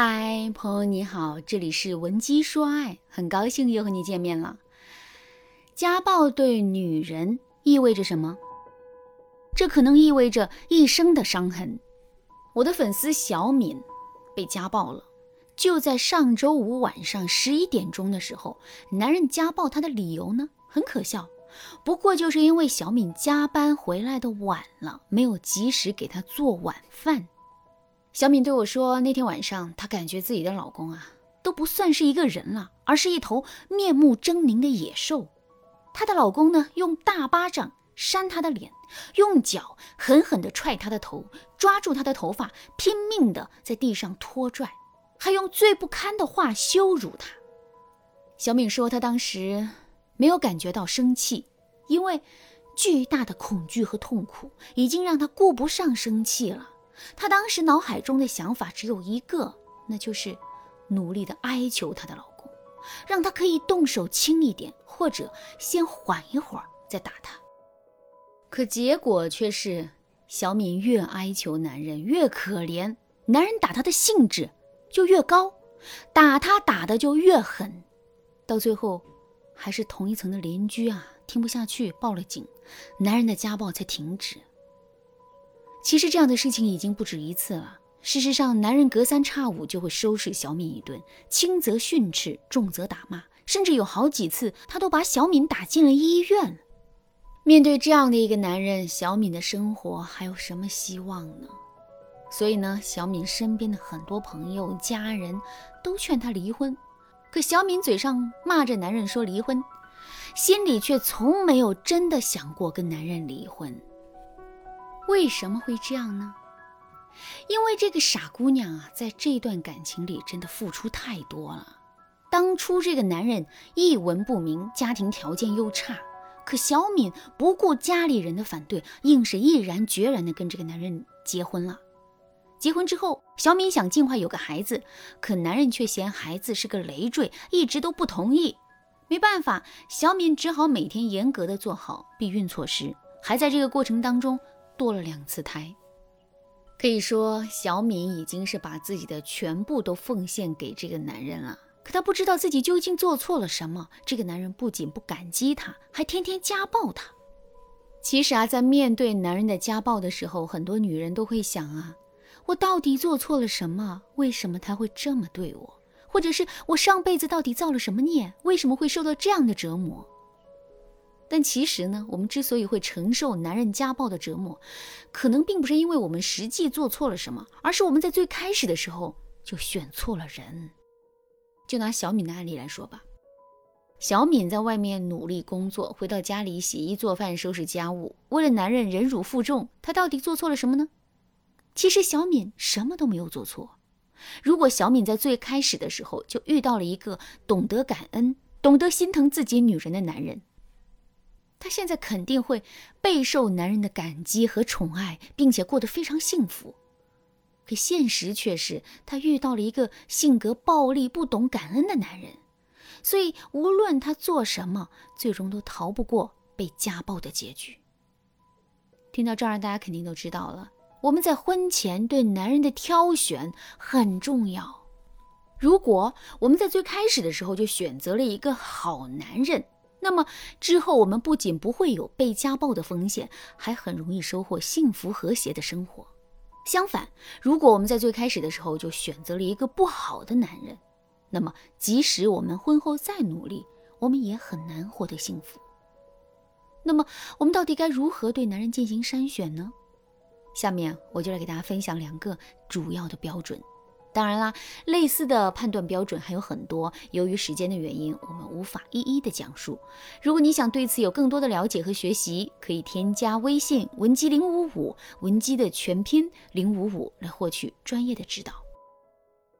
嗨，朋友你好，这里是文姬说爱，很高兴又和你见面了。家暴对女人意味着什么？这可能意味着一生的伤痕。我的粉丝小敏被家暴了，就在上周五晚上十一点钟的时候，男人家暴她的理由呢，很可笑，不过就是因为小敏加班回来的晚了，没有及时给她做晚饭。小敏对我说：“那天晚上，她感觉自己的老公啊，都不算是一个人了，而是一头面目狰狞的野兽。她的老公呢，用大巴掌扇她的脸，用脚狠狠地踹她的头，抓住她的头发，拼命地在地上拖拽，还用最不堪的话羞辱她。”小敏说：“她当时没有感觉到生气，因为巨大的恐惧和痛苦已经让她顾不上生气了。”她当时脑海中的想法只有一个，那就是努力的哀求她的老公，让他可以动手轻一点，或者先缓一会儿再打他。可结果却是，小敏越哀求男人越可怜，男人打她的兴致就越高，打她打的就越狠，到最后，还是同一层的邻居啊听不下去报了警，男人的家暴才停止。其实这样的事情已经不止一次了。事实上，男人隔三差五就会收拾小敏一顿，轻则训斥，重则打骂，甚至有好几次他都把小敏打进了医院。面对这样的一个男人，小敏的生活还有什么希望呢？所以呢，小敏身边的很多朋友、家人都劝她离婚。可小敏嘴上骂着男人说离婚，心里却从没有真的想过跟男人离婚。为什么会这样呢？因为这个傻姑娘啊，在这段感情里真的付出太多了。当初这个男人一文不名，家庭条件又差，可小敏不顾家里人的反对，硬是毅然决然的跟这个男人结婚了。结婚之后，小敏想尽快有个孩子，可男人却嫌孩子是个累赘，一直都不同意。没办法，小敏只好每天严格的做好避孕措施，还在这个过程当中。堕了两次胎，可以说小敏已经是把自己的全部都奉献给这个男人了。可她不知道自己究竟做错了什么。这个男人不仅不感激她，还天天家暴她。其实啊，在面对男人的家暴的时候，很多女人都会想啊：我到底做错了什么？为什么他会这么对我？或者是我上辈子到底造了什么孽？为什么会受到这样的折磨？但其实呢，我们之所以会承受男人家暴的折磨，可能并不是因为我们实际做错了什么，而是我们在最开始的时候就选错了人。就拿小敏的案例来说吧，小敏在外面努力工作，回到家里洗衣做饭、收拾家务，为了男人忍辱负重，她到底做错了什么呢？其实小敏什么都没有做错。如果小敏在最开始的时候就遇到了一个懂得感恩、懂得心疼自己女人的男人，她现在肯定会备受男人的感激和宠爱，并且过得非常幸福。可现实却是，她遇到了一个性格暴力、不懂感恩的男人，所以无论她做什么，最终都逃不过被家暴的结局。听到这儿，大家肯定都知道了，我们在婚前对男人的挑选很重要。如果我们在最开始的时候就选择了一个好男人，那么之后，我们不仅不会有被家暴的风险，还很容易收获幸福和谐的生活。相反，如果我们在最开始的时候就选择了一个不好的男人，那么即使我们婚后再努力，我们也很难获得幸福。那么，我们到底该如何对男人进行筛选呢？下面我就来给大家分享两个主要的标准。当然啦，类似的判断标准还有很多，由于时间的原因，我们无法一一的讲述。如果你想对此有更多的了解和学习，可以添加微信文姬零五五，文姬的全拼零五五来获取专业的指导。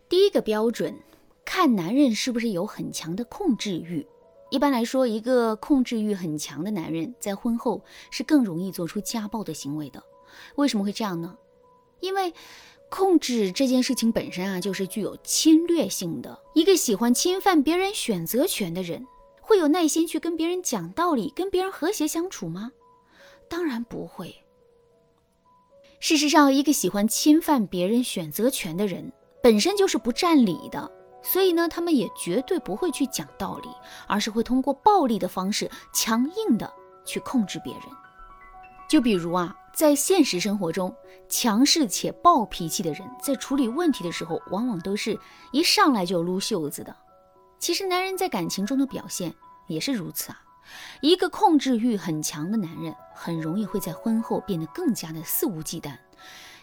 第一个标准，看男人是不是有很强的控制欲。一般来说，一个控制欲很强的男人，在婚后是更容易做出家暴的行为的。为什么会这样呢？因为。控制这件事情本身啊，就是具有侵略性的。一个喜欢侵犯别人选择权的人，会有耐心去跟别人讲道理，跟别人和谐相处吗？当然不会。事实上，一个喜欢侵犯别人选择权的人，本身就是不占理的，所以呢，他们也绝对不会去讲道理，而是会通过暴力的方式，强硬的去控制别人。就比如啊，在现实生活中，强势且暴脾气的人，在处理问题的时候，往往都是一上来就撸袖子的。其实，男人在感情中的表现也是如此啊。一个控制欲很强的男人，很容易会在婚后变得更加的肆无忌惮。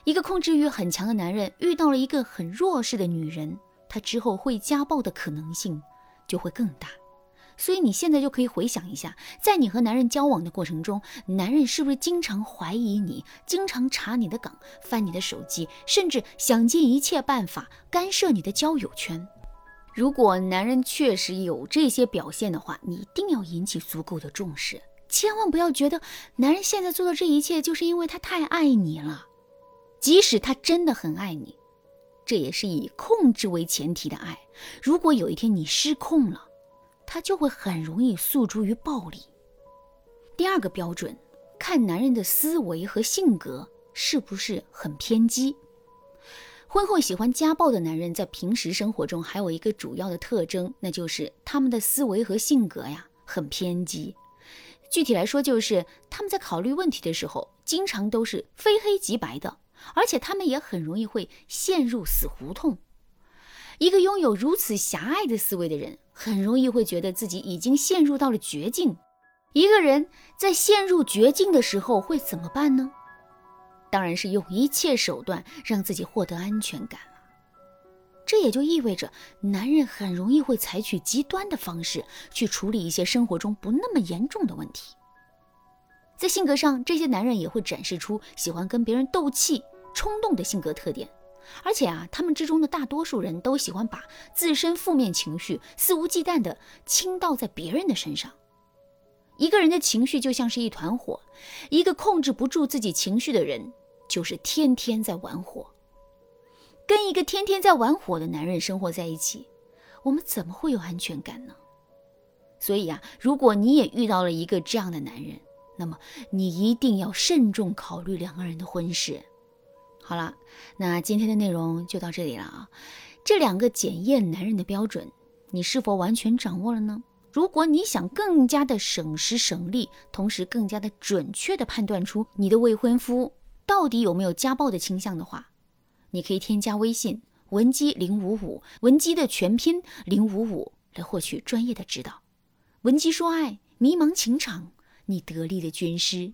一个控制欲很强的男人遇到了一个很弱势的女人，他之后会家暴的可能性就会更大。所以你现在就可以回想一下，在你和男人交往的过程中，男人是不是经常怀疑你，经常查你的岗，翻你的手机，甚至想尽一切办法干涉你的交友圈？如果男人确实有这些表现的话，你一定要引起足够的重视，千万不要觉得男人现在做的这一切就是因为他太爱你了。即使他真的很爱你，这也是以控制为前提的爱。如果有一天你失控了，他就会很容易诉诸于暴力。第二个标准，看男人的思维和性格是不是很偏激。婚后喜欢家暴的男人，在平时生活中还有一个主要的特征，那就是他们的思维和性格呀很偏激。具体来说，就是他们在考虑问题的时候，经常都是非黑即白的，而且他们也很容易会陷入死胡同。一个拥有如此狭隘的思维的人，很容易会觉得自己已经陷入到了绝境。一个人在陷入绝境的时候会怎么办呢？当然是用一切手段让自己获得安全感了。这也就意味着，男人很容易会采取极端的方式去处理一些生活中不那么严重的问题。在性格上，这些男人也会展示出喜欢跟别人斗气、冲动的性格特点。而且啊，他们之中的大多数人都喜欢把自身负面情绪肆无忌惮地倾倒在别人的身上。一个人的情绪就像是一团火，一个控制不住自己情绪的人，就是天天在玩火。跟一个天天在玩火的男人生活在一起，我们怎么会有安全感呢？所以啊，如果你也遇到了一个这样的男人，那么你一定要慎重考虑两个人的婚事。好了，那今天的内容就到这里了啊。这两个检验男人的标准，你是否完全掌握了呢？如果你想更加的省时省力，同时更加的准确的判断出你的未婚夫到底有没有家暴的倾向的话，你可以添加微信文姬零五五，文姬的全拼零五五，来获取专业的指导。文姬说爱，迷茫情场，你得力的军师。